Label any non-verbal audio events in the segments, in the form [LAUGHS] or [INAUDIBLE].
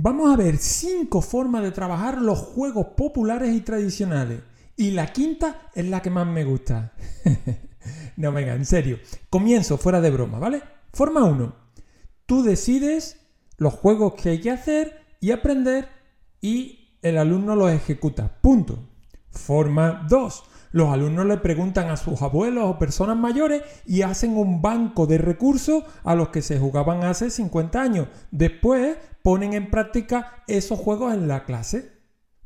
Vamos a ver cinco formas de trabajar los juegos populares y tradicionales. Y la quinta es la que más me gusta. [LAUGHS] no, venga, en serio. Comienzo fuera de broma, ¿vale? Forma 1. Tú decides los juegos que hay que hacer y aprender y el alumno los ejecuta. Punto. Forma 2. Los alumnos le preguntan a sus abuelos o personas mayores y hacen un banco de recursos a los que se jugaban hace 50 años. Después ponen en práctica esos juegos en la clase.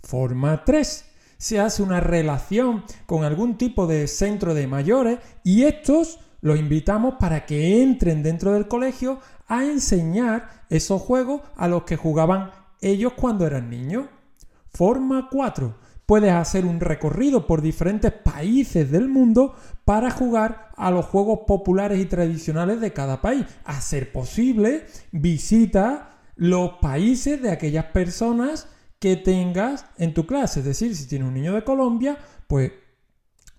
Forma 3. Se hace una relación con algún tipo de centro de mayores y estos los invitamos para que entren dentro del colegio a enseñar esos juegos a los que jugaban ellos cuando eran niños. Forma 4 puedes hacer un recorrido por diferentes países del mundo para jugar a los juegos populares y tradicionales de cada país. A ser posible, visita los países de aquellas personas que tengas en tu clase. Es decir, si tienes un niño de Colombia, pues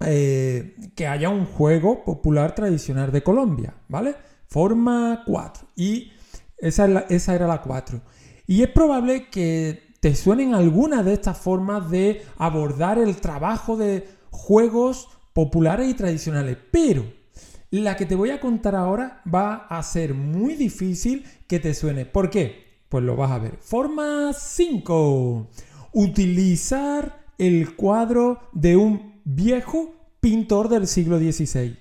eh, que haya un juego popular tradicional de Colombia, ¿vale? Forma 4. Y esa, esa era la 4. Y es probable que te suenen algunas de estas formas de abordar el trabajo de juegos populares y tradicionales. Pero la que te voy a contar ahora va a ser muy difícil que te suene. ¿Por qué? Pues lo vas a ver. Forma 5. Utilizar el cuadro de un viejo pintor del siglo XVI.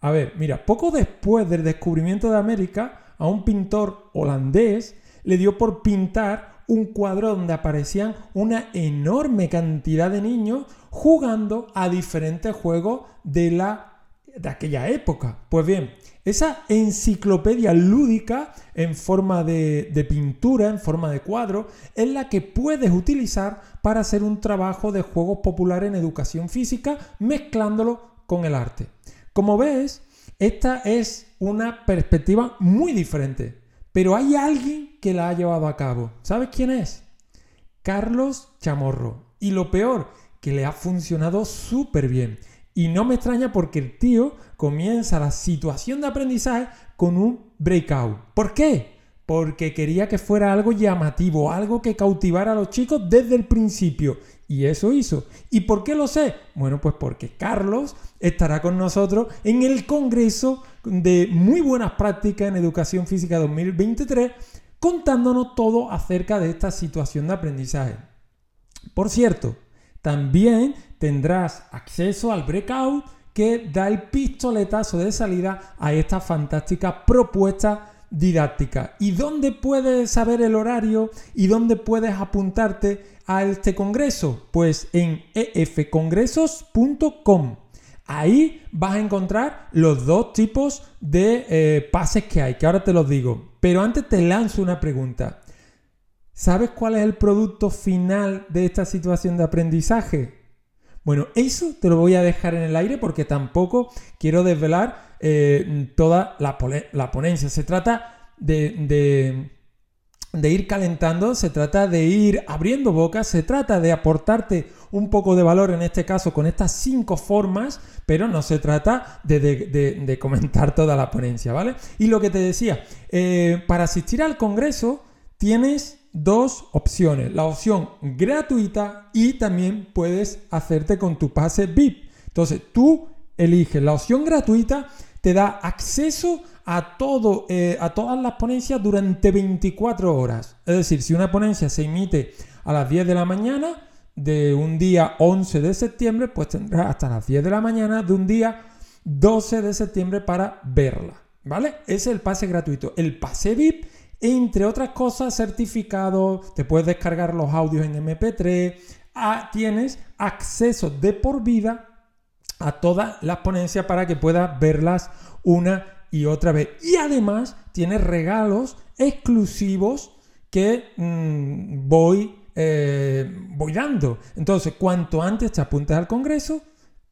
A ver, mira, poco después del descubrimiento de América, a un pintor holandés le dio por pintar un cuadro donde aparecían una enorme cantidad de niños jugando a diferentes juegos de, la, de aquella época. Pues bien, esa enciclopedia lúdica en forma de, pintura, en forma de cuadro, es la que puedes utilizar para hacer un trabajo de juegos populares en educación física mezclándolo con el arte. Como ves, esta es una perspectiva muy diferente. Pero hay alguien que la ha llevado a cabo. ¿Sabes quién es? Carlos Chamorro. Y lo peor, que le ha funcionado súper bien. Y no me extraña porque el tío comienza la situación de aprendizaje con un breakout. ¿Por qué? porque quería que fuera algo llamativo, algo que cautivara a los chicos desde el principio. Y eso hizo. ¿Y por qué lo sé? Bueno, pues porque Carlos estará con nosotros en el Congreso de Muy Buenas Prácticas en Educación Física 2023, contándonos todo acerca de esta situación de aprendizaje. Por cierto, también tendrás acceso al breakout que da el pistoletazo de salida a esta fantástica propuesta didáctica. ¿Y dónde puedes saber el horario y dónde puedes apuntarte a este congreso? Pues en efcongresos.com. Ahí vas a encontrar los dos tipos de eh, pases que hay, que ahora te los digo. Pero antes te lanzo una pregunta. ¿Sabes cuál es el producto final de esta situación de aprendizaje? Bueno, eso te lo voy a dejar en el aire porque tampoco quiero desvelar eh, toda la, ponencia. Se trata de, de, ir calentando, se trata de ir abriendo bocas, se trata de aportarte un poco de valor en este caso con estas cinco formas, pero no se trata de, comentar [LAUGHS] toda la ponencia, ¿vale? Y lo que te decía, eh, para asistir al Congreso tienes dos opciones, la opción gratuita y también puedes hacerte con tu pase VIP. Entonces tú eliges la opción gratuita te da acceso a, todo, eh, a todas las ponencias durante 24 horas. Es decir, si una ponencia se emite a las 10 de la mañana de un día 11 de septiembre, pues tendrás hasta las 10 de la mañana de un día 12 de septiembre para verla. ¿Vale? Ese es el pase gratuito. El pase VIP, entre otras cosas, certificado, te puedes descargar los audios en MP3, ah, tienes acceso de por vida a todas las ponencias para que puedas verlas una y otra vez. Y además tiene regalos exclusivos que mm, voy, eh, voy dando. Entonces, cuanto antes te apuntes al Congreso,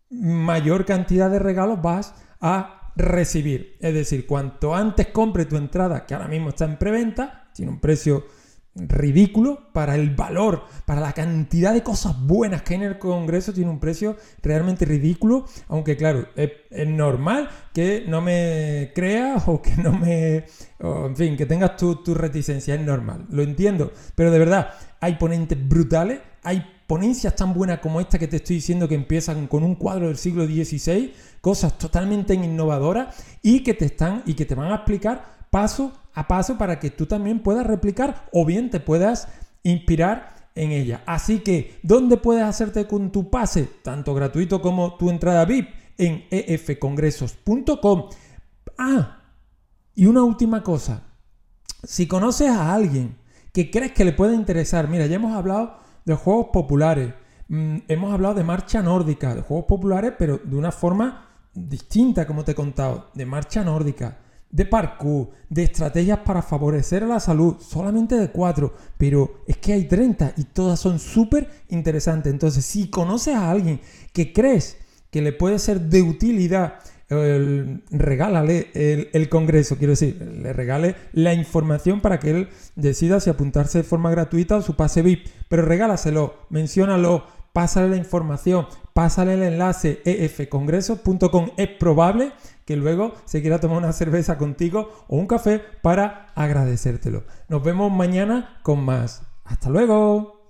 mayor cantidad de regalos vas a recibir. Es decir, cuanto antes compre tu entrada, que ahora mismo está en preventa, tiene un precio ridículo para el valor, para la cantidad de cosas buenas que hay en el Congreso, tiene un precio realmente ridículo, aunque claro, es, normal que no me creas o que no me... en fin, que tengas tu, tu reticencia, es normal, lo entiendo, pero de verdad, hay ponentes brutales, hay ponencias tan buenas como esta que te estoy diciendo que empiezan con un cuadro del siglo XVI, cosas totalmente innovadoras y que te están y que te van a explicar paso a paso para que tú también puedas replicar o bien te puedas inspirar en ella. Así que, ¿dónde puedes hacerte con tu pase, tanto gratuito como tu entrada VIP? En efcongresos.com. Ah, y una última cosa. Si conoces a alguien que crees que le puede interesar, mira, ya hemos hablado de juegos populares, mm, hemos hablado de marcha nórdica, de juegos populares, pero de una forma distinta, como te he contado, de marcha nórdica de parkour, de estrategias para favorecer la salud, solamente de cuatro, pero es que hay 30 y todas son súper interesantes. Entonces, si conoces a alguien que crees que le puede ser de utilidad, regálale el, congreso, quiero decir, le regale la información para que él decida si apuntarse de forma gratuita o su pase VIP, pero regálaselo, menciónalo, pásale la información, pásale el enlace efcongresos.com. Es probable que luego se quiera tomar una cerveza contigo o un café para agradecértelo. Nos vemos mañana con más. Hasta luego.